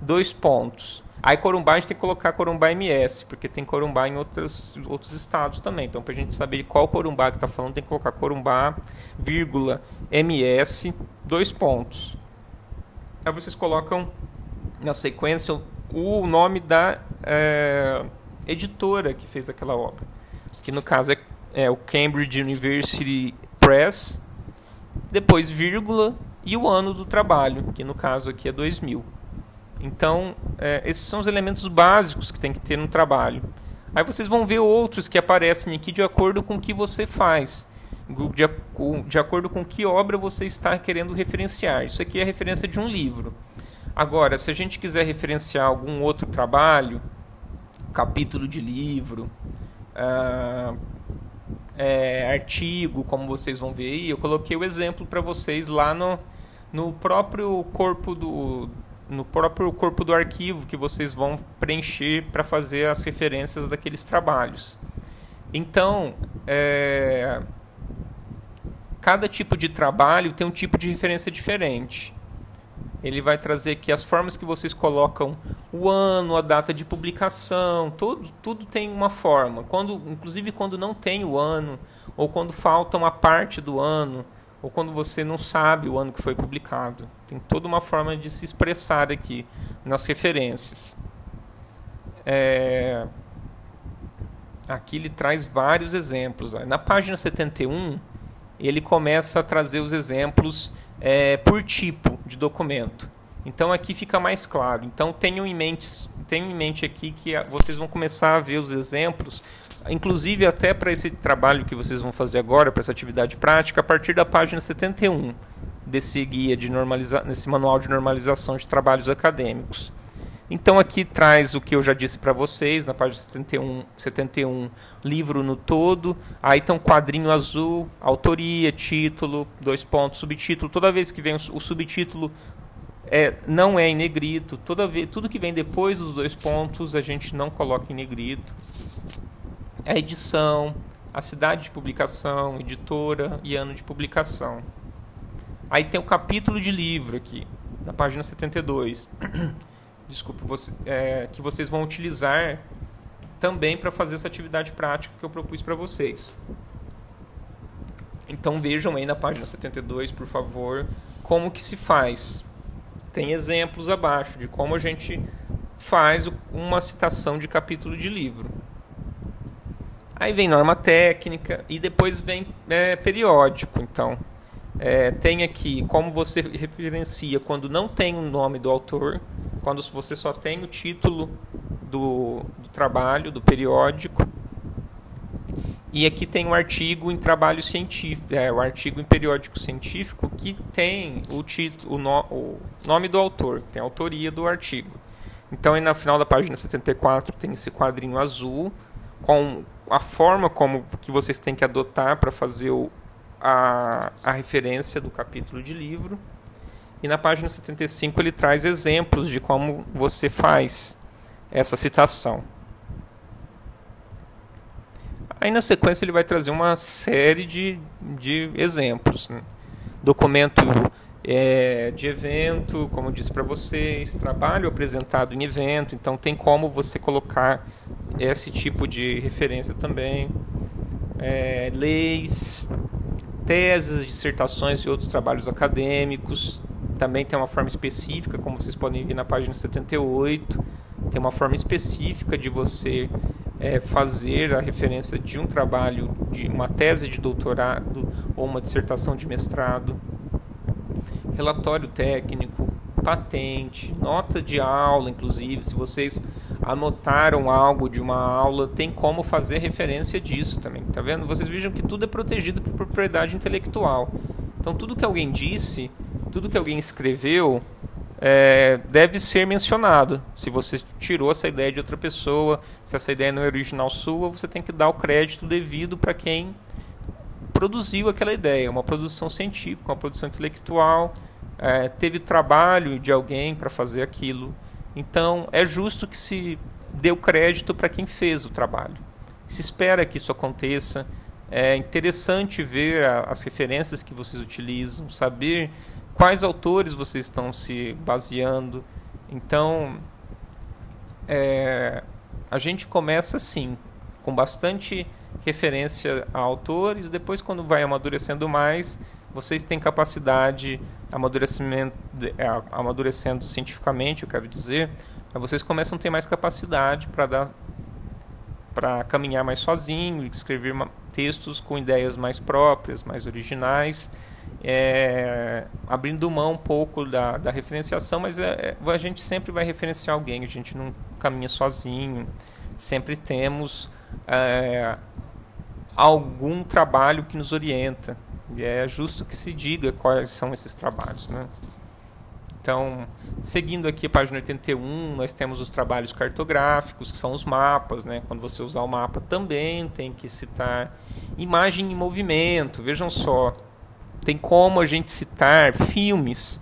dois pontos. Aí Corumbá a gente tem que colocar Corumbá MS, porque tem Corumbá em outros, outros estados também. Então, para a gente saber qual Corumbá que está falando, tem que colocar Corumbá, vírgula, MS, dois pontos. Aí vocês colocam na sequência o nome da é, editora que fez aquela obra, que no caso é, é, o Cambridge University Press, depois vírgula e o ano do trabalho, que no caso aqui é 2000. Então, é, esses são os elementos básicos que tem que ter no trabalho. Aí vocês vão ver outros que aparecem aqui de acordo com o que você faz, de, de acordo com que obra você está querendo referenciar. Isso aqui é a referência de um livro. Agora, se a gente quiser referenciar algum outro trabalho, capítulo de livro, uh, é, artigo, como vocês vão ver aí, eu coloquei o exemplo para vocês lá no, no próprio corpo do no próprio corpo do arquivo que vocês vão preencher para fazer as referências daqueles trabalhos. Então, é, cada tipo de trabalho tem um tipo de referência diferente ele vai trazer aqui as formas que vocês colocam o ano, a data de publicação, tudo, tudo tem uma forma. Quando, inclusive quando não tem o ano, ou quando falta uma parte do ano, ou quando você não sabe o ano que foi publicado. Tem toda uma forma de se expressar aqui nas referências. É... Aqui ele traz vários exemplos. Na página 71, ele começa a trazer os exemplos é, por tipo de documento. Então aqui fica mais claro. Então tenham em mente, tenham em mente aqui que vocês vão começar a ver os exemplos, inclusive até para esse trabalho que vocês vão fazer agora, para essa atividade prática, a partir da página 71 desse guia de normaliza nesse manual de normalização de trabalhos acadêmicos. Então aqui traz o que eu já disse para vocês, na página 71, 71, livro no todo. Aí tem um quadrinho azul, autoria, título, dois pontos, subtítulo. Toda vez que vem o, subtítulo é, não é em negrito. Toda vez, tudo que vem depois dos dois pontos a gente não coloca em negrito. A edição, a cidade de publicação, editora e ano de publicação. Aí tem o capítulo de livro aqui, na página 72. desculpa, você, é, que vocês vão utilizar também para fazer essa atividade prática que eu propus para vocês. Então vejam aí na página 72, por favor, como que se faz. Tem exemplos abaixo de como a gente faz uma citação de capítulo de livro. Aí vem norma técnica e depois vem é, periódico. Então, é, tem aqui como você referencia quando não tem o nome do autor, quando você só tem o título do, do trabalho, do periódico. E aqui tem um artigo em trabalho científico, é, o artigo em periódico científico que tem o título, o, no, o nome do autor, tem a autoria do artigo. Então, aí na final da página 74 tem esse quadrinho azul com a forma como que vocês têm que adotar para fazer o, a, a referência do capítulo de livro. E na página 75 ele traz exemplos de como você faz essa citação. Aí na sequência ele vai trazer uma série de, de exemplos. Né? Documento é, de evento, como eu disse para vocês, trabalho apresentado em evento, então tem como você colocar esse tipo de referência também. É, leis, teses, dissertações e outros trabalhos acadêmicos. Também tem uma forma específica, como vocês podem ver na página 78. Tem uma forma específica de você é, fazer a referência de um trabalho, de uma tese de doutorado ou uma dissertação de mestrado relatório técnico, patente, nota de aula, inclusive, se vocês anotaram algo de uma aula, tem como fazer referência disso também, tá vendo? Vocês vejam que tudo é protegido por propriedade intelectual. Então, tudo que alguém disse, tudo que alguém escreveu, é, deve ser mencionado. Se você tirou essa ideia de outra pessoa, se essa ideia não é original sua, você tem que dar o crédito devido para quem produziu aquela ideia. Uma produção científica, uma produção intelectual é, teve trabalho de alguém para fazer aquilo. Então é justo que se dê o crédito para quem fez o trabalho. Se espera que isso aconteça. É interessante ver a, as referências que vocês utilizam, saber quais autores vocês estão se baseando. Então, é, a gente começa assim, com bastante referência a autores, depois, quando vai amadurecendo mais, vocês têm capacidade, amadurecimento, é, amadurecendo cientificamente, eu quero dizer, vocês começam a ter mais capacidade para dar para caminhar mais sozinho e escrever textos com ideias mais próprias, mais originais, é, abrindo mão um pouco da, da referenciação, mas é, é, a gente sempre vai referenciar alguém, a gente não caminha sozinho, sempre temos é, algum trabalho que nos orienta. E é justo que se diga quais são esses trabalhos. Né? Então, seguindo aqui a página 81, nós temos os trabalhos cartográficos, que são os mapas. Né? Quando você usar o mapa, também tem que citar imagem em movimento. Vejam só, tem como a gente citar filmes.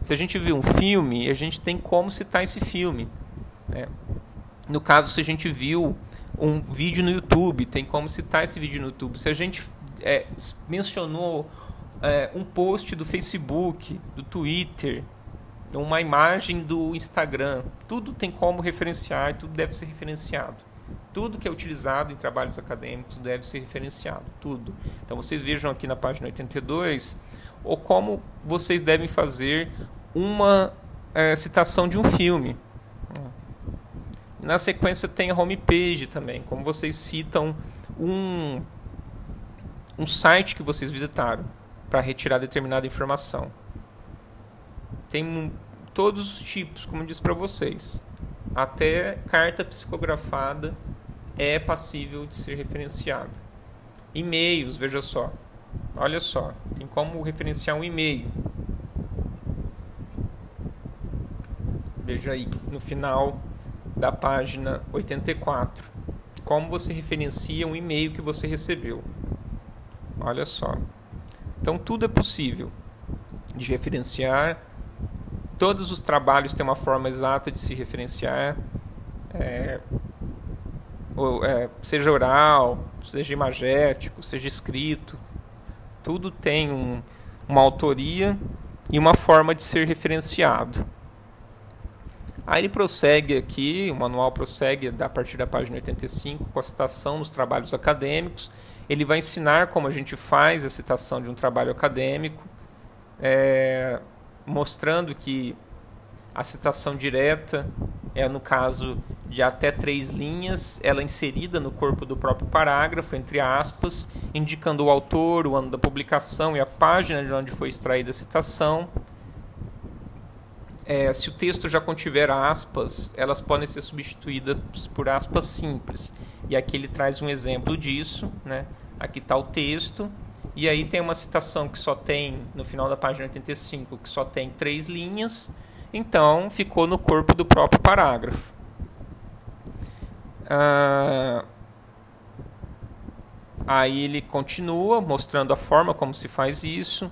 Se a gente vê um filme, a gente tem como citar esse filme. Né? No caso, se a gente viu um vídeo no YouTube, tem como citar esse vídeo no YouTube. Se a gente é, mencionou é, um post do Facebook, do Twitter, uma imagem do Instagram. Tudo tem como referenciar e tudo deve ser referenciado. Tudo que é utilizado em trabalhos acadêmicos deve ser referenciado, tudo. Então vocês vejam aqui na página 82 ou como vocês devem fazer uma é, citação de um filme. Na sequência tem a homepage também, como vocês citam um um site que vocês visitaram para retirar determinada informação. Tem todos os tipos, como eu disse para vocês. Até carta psicografada é passível de ser referenciada. E-mails, veja só. Olha só, tem como referenciar um e-mail. Veja aí no final da página 84. Como você referencia um e-mail que você recebeu. Olha só. Então tudo é possível de referenciar. Todos os trabalhos têm uma forma exata de se referenciar. É, ou, é, seja oral, seja imagético, seja escrito. Tudo tem um, uma autoria e uma forma de ser referenciado. Aí ele prossegue aqui, o manual prossegue a partir da página 85 com a citação nos trabalhos acadêmicos Ele vai ensinar como a gente faz a citação de um trabalho acadêmico, é, mostrando que a citação direta é, no caso de até três linhas, ela é inserida no corpo do próprio parágrafo, entre aspas, indicando o autor, o ano da publicação e a página de onde foi extraída a citação. É, se o texto já contiver aspas, elas podem ser substituídas por aspas simples. E aqui ele traz um exemplo disso. Né? Aqui está o texto. E aí tem uma citação que só tem, no final da página 85, que só tem três linhas então ficou no corpo do próprio parágrafo. Ah, aí ele continua mostrando a forma como se faz isso.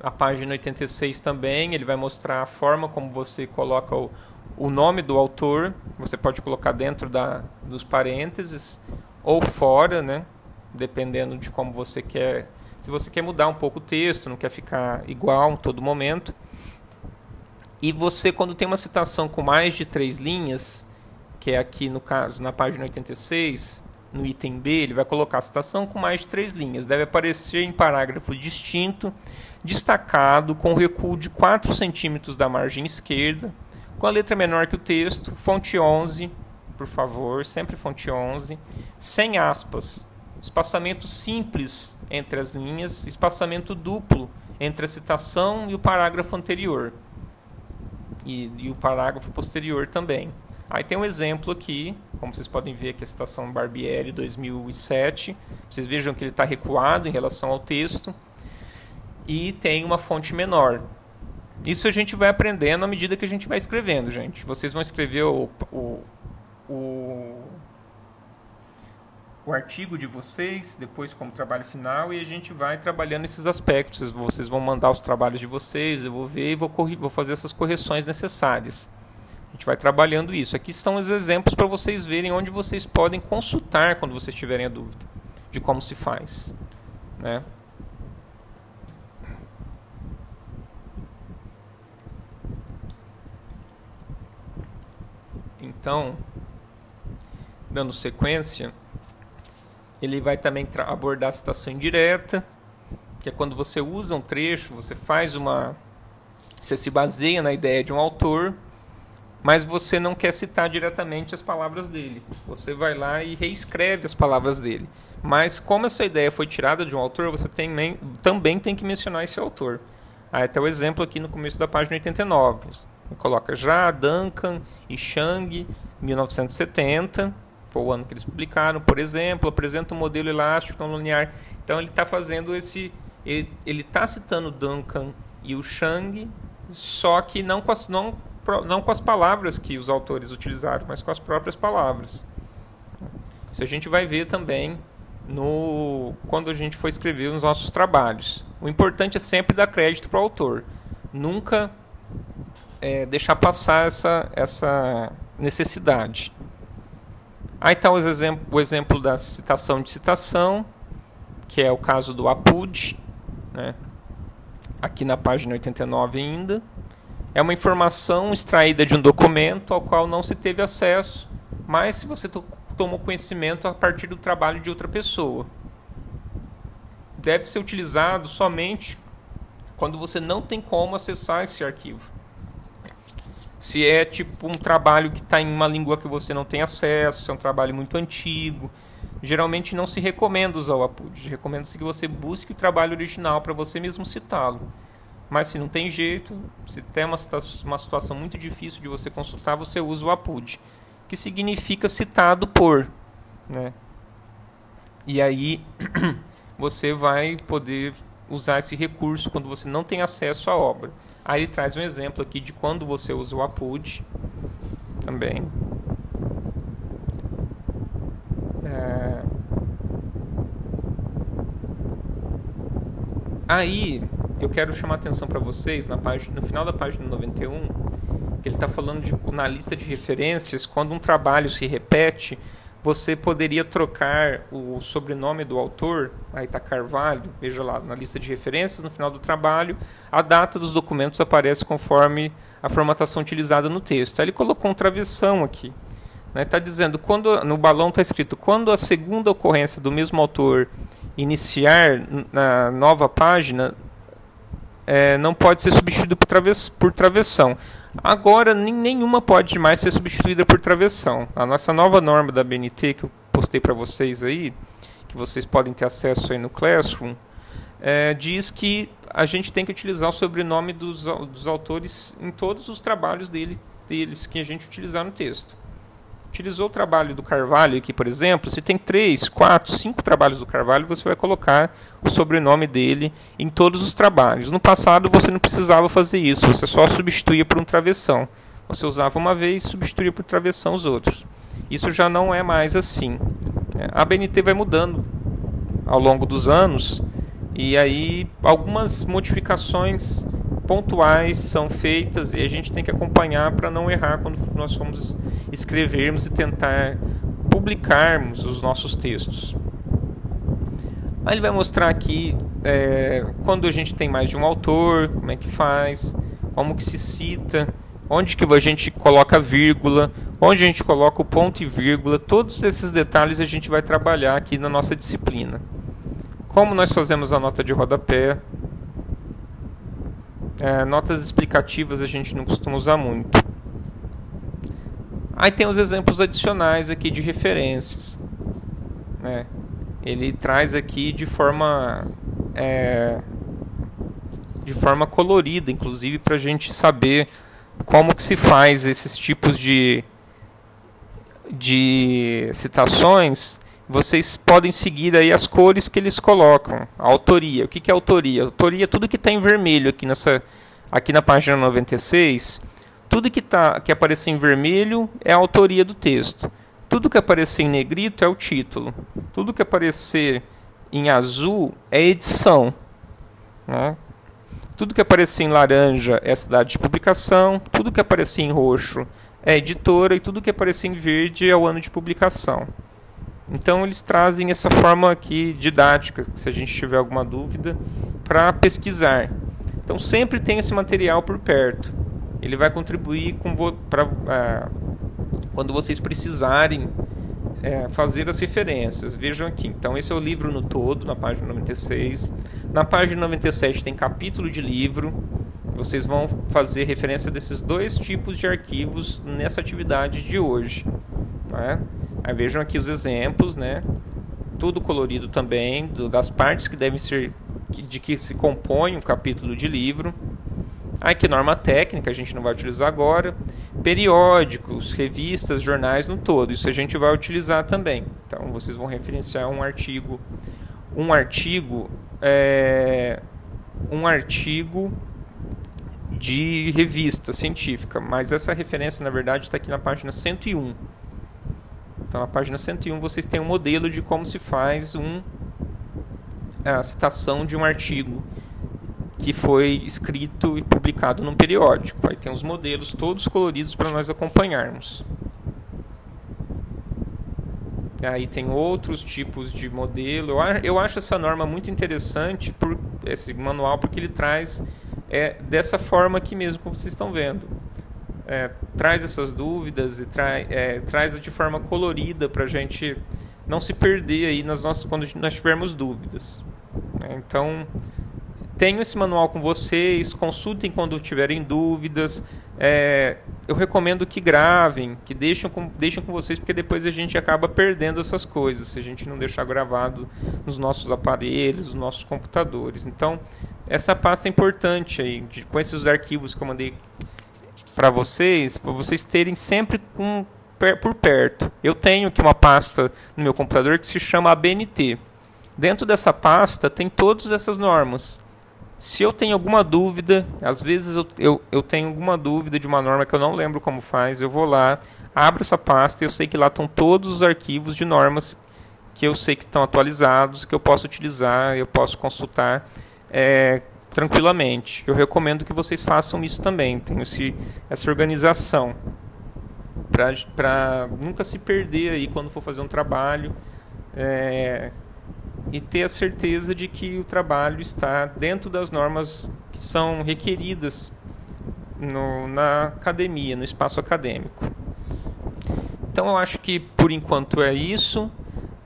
A página 86 também, ele vai mostrar a forma como você coloca o, o nome do autor. Você pode colocar dentro da, dos parênteses ou fora, né? dependendo de como você quer. Se você quer mudar um pouco o texto, não quer ficar igual em todo momento. E você, quando tem uma citação com mais de três linhas, que é aqui no caso, na página 86, no item B, ele vai colocar a citação com mais de três linhas. Deve aparecer em parágrafo distinto, destacado, com recuo de 4 centímetros da margem esquerda, com a letra menor que o texto, fonte 11, por favor, sempre fonte 11, sem aspas, espaçamento simples entre as linhas, espaçamento duplo entre a citação e o parágrafo anterior e, e o parágrafo posterior também. Aí tem um exemplo aqui, como vocês podem ver aqui a citação Barbieri 2007. Vocês vejam que ele está recuado em relação ao texto. E tem uma fonte menor. Isso a gente vai aprendendo à medida que a gente vai escrevendo, gente. Vocês vão escrever o, o, o o artigo de vocês, depois como trabalho final, e a gente vai trabalhando esses aspectos. Vocês vão mandar os trabalhos de vocês, eu vou ver e vou, vou fazer essas correções necessárias. A gente vai trabalhando isso. Aqui estão os exemplos para vocês verem onde vocês podem consultar quando vocês tiverem a dúvida de como se faz. Né? Então, dando sequência, ele vai também abordar a citação indireta, que é quando você usa um trecho, você faz uma. Você se baseia na ideia de um autor, mas você não quer citar diretamente as palavras dele. Você vai lá e reescreve as palavras dele. Mas como essa ideia foi tirada de um autor, você tem, também tem que mencionar esse autor. Aí até o exemplo aqui no começo da página 89. Coloca já Duncan e Chang, 1970 foi o ano que eles publicaram, por exemplo, apresenta um modelo elástico não linear. Então ele está fazendo esse, ele está citando Duncan e o Chang, só que não com as não, não com as palavras que os autores utilizaram, mas com as próprias palavras. Isso a gente vai ver também no quando a gente for escrever os nossos trabalhos. O importante é sempre dar crédito para o autor, nunca é, deixar passar essa essa necessidade. Aí está o exemplo, o exemplo da citação de citação, que é o caso do APUD, né? aqui na página 89 ainda. É uma informação extraída de um documento ao qual não se teve acesso, mas se você tomou conhecimento a partir do trabalho de outra pessoa. Deve ser utilizado somente quando você não tem como acessar esse arquivo. Se é tipo um trabalho que está em uma língua que você não tem acesso, se é um trabalho muito antigo, geralmente não se recomenda usar o APUD. Recomenda-se que você busque o trabalho original para você mesmo citá-lo. Mas se não tem jeito, se tem uma, uma situação muito difícil de você consultar, você usa o APUD, que significa citado por. Né? E aí você vai poder usar esse recurso quando você não tem acesso à obra. Aí ele traz um exemplo aqui de quando você usa o APUD também. É... Aí eu quero chamar a atenção para vocês na página, no final da página 91, que ele está falando de, na lista de referências, quando um trabalho se repete, você poderia trocar o sobrenome do autor, está Carvalho, veja lá, na lista de referências, no final do trabalho, a data dos documentos aparece conforme a formatação utilizada no texto. Aí ele colocou um travessão aqui. Está né? dizendo, quando no balão está escrito, quando a segunda ocorrência do mesmo autor iniciar na nova página é, não pode ser substituído por, traves, por travessão. Agora, nenhuma pode mais ser substituída por travessão. A nossa nova norma da BNT, que eu postei para vocês aí, que vocês podem ter acesso aí no Classroom, é, diz que a gente tem que utilizar o sobrenome dos, dos autores em todos os trabalhos dele, deles que a gente utilizar no texto utilizou o trabalho do Carvalho aqui, por exemplo, se tem três, quatro, cinco trabalhos do Carvalho, você vai colocar o sobrenome dele em todos os trabalhos. No passado você não precisava fazer isso, você só substituía por um travessão. Você usava uma vez e substituía por travessão os outros. Isso já não é mais assim. É, a BNT vai mudando ao longo dos anos e aí algumas modificações pontuais são feitas e a gente tem que acompanhar para não errar quando nós formos escrevermos e tentar publicarmos os nossos textos. Aí ele vai mostrar aqui é, quando a gente tem mais de um autor, como é que faz, como que se cita, onde que a gente coloca vírgula, onde a gente coloca o ponto e vírgula, todos esses detalhes a gente vai trabalhar aqui na nossa disciplina. Como nós fazemos a nota de rodapé, é, notas explicativas a gente não costuma usar muito. Aí tem os exemplos adicionais aqui de referências. Né? Ele traz aqui de forma é, de forma colorida, inclusive para a gente saber como que se faz esses tipos de de citações. Vocês podem seguir aí as cores que eles colocam. A autoria. O que, é autoria? Autoria é tudo que está em vermelho aqui nessa aqui na página 96 tudo que, tá, que aparecer em vermelho é a autoria do texto. Tudo que aparecer em negrito é o título. Tudo que aparecer em azul é edição. Né? Tudo que aparecer em laranja é a cidade de publicação. Tudo que aparecer em roxo é editora. E tudo que aparecer em verde é o ano de publicação. Então eles trazem essa forma aqui didática, se a gente tiver alguma dúvida, para pesquisar. Então sempre tem esse material por perto ele vai contribuir com para é, quando vocês precisarem é, fazer as referências. Vejam aqui. Então, esse é o livro no todo, na página 96. Na página 97 tem capítulo de livro. Vocês vão fazer referência desses dois tipos de arquivos nessa atividade de hoje. Né? Aí vejam aqui os exemplos, né? Tudo colorido também, das partes que devem ser de que se compõe um capítulo de livro. Aqui norma técnica, a gente não vai utilizar agora. Periódicos, revistas, jornais no todo, isso a gente vai utilizar também. Então vocês vão referenciar um artigo, um artigo, é, um artigo de revista científica, mas essa referência na verdade está aqui na página 101. Então na página 101 vocês têm um modelo de como se faz um, a citação de um artigo que foi escrito e publicado num periódico. Aí tem os modelos todos coloridos para nós acompanharmos. Aí tem outros tipos de modelo. Eu acho essa norma muito interessante, por esse manual, porque ele traz é, dessa forma aqui mesmo, como vocês estão vendo. É, traz essas dúvidas e trai, é, traz de forma colorida para a gente não se perder aí nas nossas, quando nós tivermos dúvidas. Então, tenho esse manual com vocês, consultem quando tiverem dúvidas. É, eu recomendo que gravem, que deixem com, deixem com vocês, porque depois a gente acaba perdendo essas coisas, se a gente não deixar gravado nos nossos aparelhos, nos nossos computadores. Então, essa pasta é importante aí, de, com esses arquivos que eu mandei para vocês, para vocês terem sempre um, por perto. Eu tenho aqui uma pasta no meu computador que se chama ABNT. Dentro dessa pasta tem todas essas normas. Se eu tenho alguma dúvida, às vezes eu, eu, eu, tenho alguma dúvida de uma norma que eu não lembro como faz, eu vou lá, abro essa pasta e eu sei que lá estão todos os arquivos de normas que eu sei que estão atualizados, que eu posso utilizar, eu posso consultar é, tranquilamente. Eu recomendo que vocês façam isso também, tenham esse, essa organização para nunca se perder aí quando for fazer um trabalho. É, e ter a certeza de que o trabalho está dentro das normas que são requeridas no, na academia, no espaço acadêmico. Então eu acho que por enquanto é isso.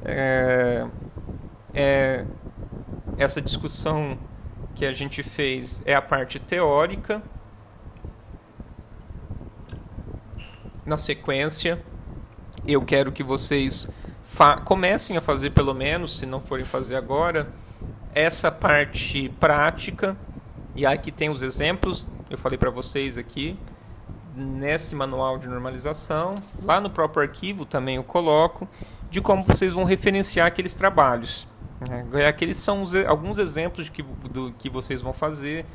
É, é, essa discussão que a gente fez é a parte teórica. Na sequência, eu quero que vocês comecem a fazer, pelo menos, se não forem fazer agora, essa parte prática. E aqui tem os exemplos, eu falei para vocês aqui, nesse manual de normalização. Lá no próprio arquivo também eu coloco, de como vocês vão referenciar aqueles trabalhos. É, aqueles são alguns exemplos que, do que vocês vão fazer,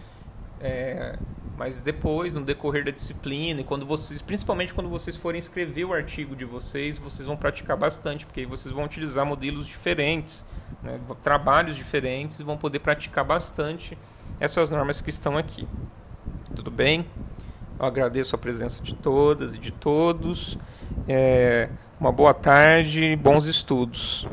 é, mas depois, no decorrer da disciplina, e quando vocês, principalmente quando vocês forem escrever o artigo de vocês, vocês vão praticar bastante, porque aí vocês vão utilizar modelos diferentes, né, trabalhos diferentes, e vão poder praticar bastante essas normas que estão aqui. Tudo bem? Eu agradeço a presença de todas e de todos. É, uma boa tarde, bons estudos.